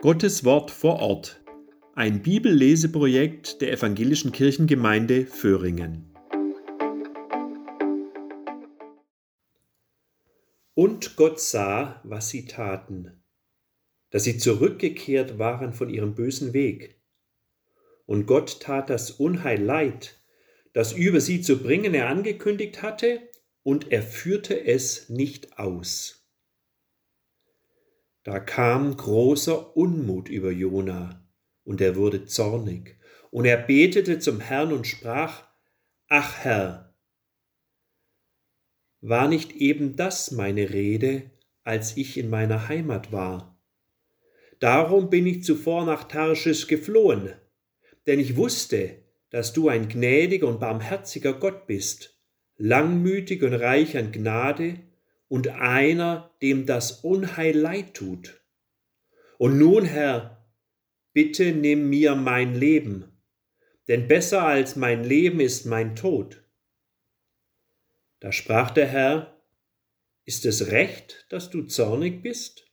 Gottes Wort vor Ort. Ein Bibelleseprojekt der Evangelischen Kirchengemeinde Föhringen. Und Gott sah, was sie taten, dass sie zurückgekehrt waren von ihrem bösen Weg. Und Gott tat das Unheil leid, das über sie zu bringen er angekündigt hatte, und er führte es nicht aus. Da kam großer Unmut über Jona, und er wurde zornig, und er betete zum Herrn und sprach, Ach Herr, war nicht eben das meine Rede, als ich in meiner Heimat war? Darum bin ich zuvor nach Tarschisch geflohen, denn ich wusste, dass du ein gnädiger und barmherziger Gott bist, langmütig und reich an Gnade und einer, dem das Unheil leid tut. Und nun, Herr, bitte nimm mir mein Leben, denn besser als mein Leben ist mein Tod. Da sprach der Herr, ist es recht, dass du zornig bist?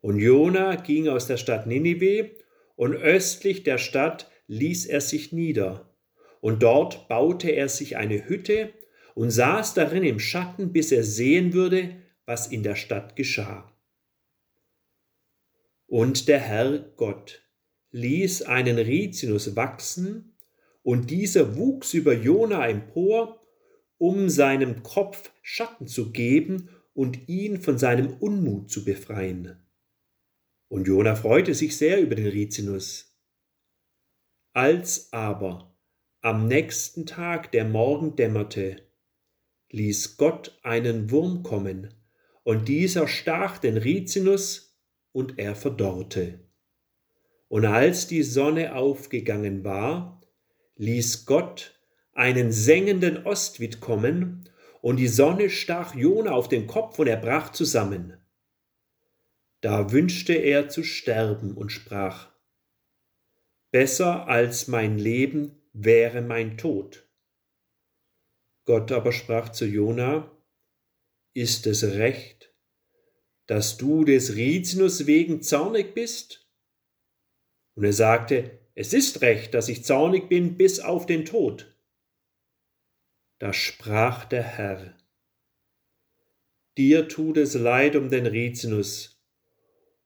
Und Jona ging aus der Stadt Ninive, und östlich der Stadt ließ er sich nieder, und dort baute er sich eine Hütte und saß darin im Schatten, bis er sehen würde, was in der Stadt geschah. Und der Herr Gott ließ einen Rizinus wachsen, und dieser wuchs über Jona empor, um seinem Kopf Schatten zu geben und ihn von seinem Unmut zu befreien. Und Jona freute sich sehr über den Rizinus. Als aber am nächsten Tag der Morgen dämmerte, ließ Gott einen Wurm kommen, und dieser stach den Rizinus, und er verdorrte. Und als die Sonne aufgegangen war, ließ Gott einen sengenden Ostwind kommen, und die Sonne stach Jona auf den Kopf, und er brach zusammen. Da wünschte er zu sterben und sprach, Besser als mein Leben wäre mein Tod. Gott aber sprach zu Jona, ist es recht, dass du des Rizinus wegen zornig bist? Und er sagte, es ist recht, dass ich zornig bin bis auf den Tod. Da sprach der Herr, dir tut es leid um den Rizinus,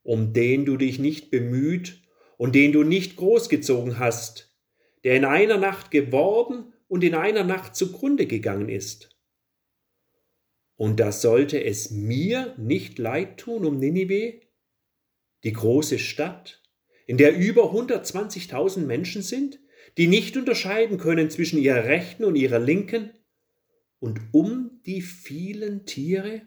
um den du dich nicht bemüht und den du nicht großgezogen hast, der in einer Nacht geworden und in einer Nacht zugrunde gegangen ist. Und da sollte es mir nicht leid tun um Ninive, die große Stadt, in der über 120.000 Menschen sind, die nicht unterscheiden können zwischen ihrer rechten und ihrer linken, und um die vielen Tiere?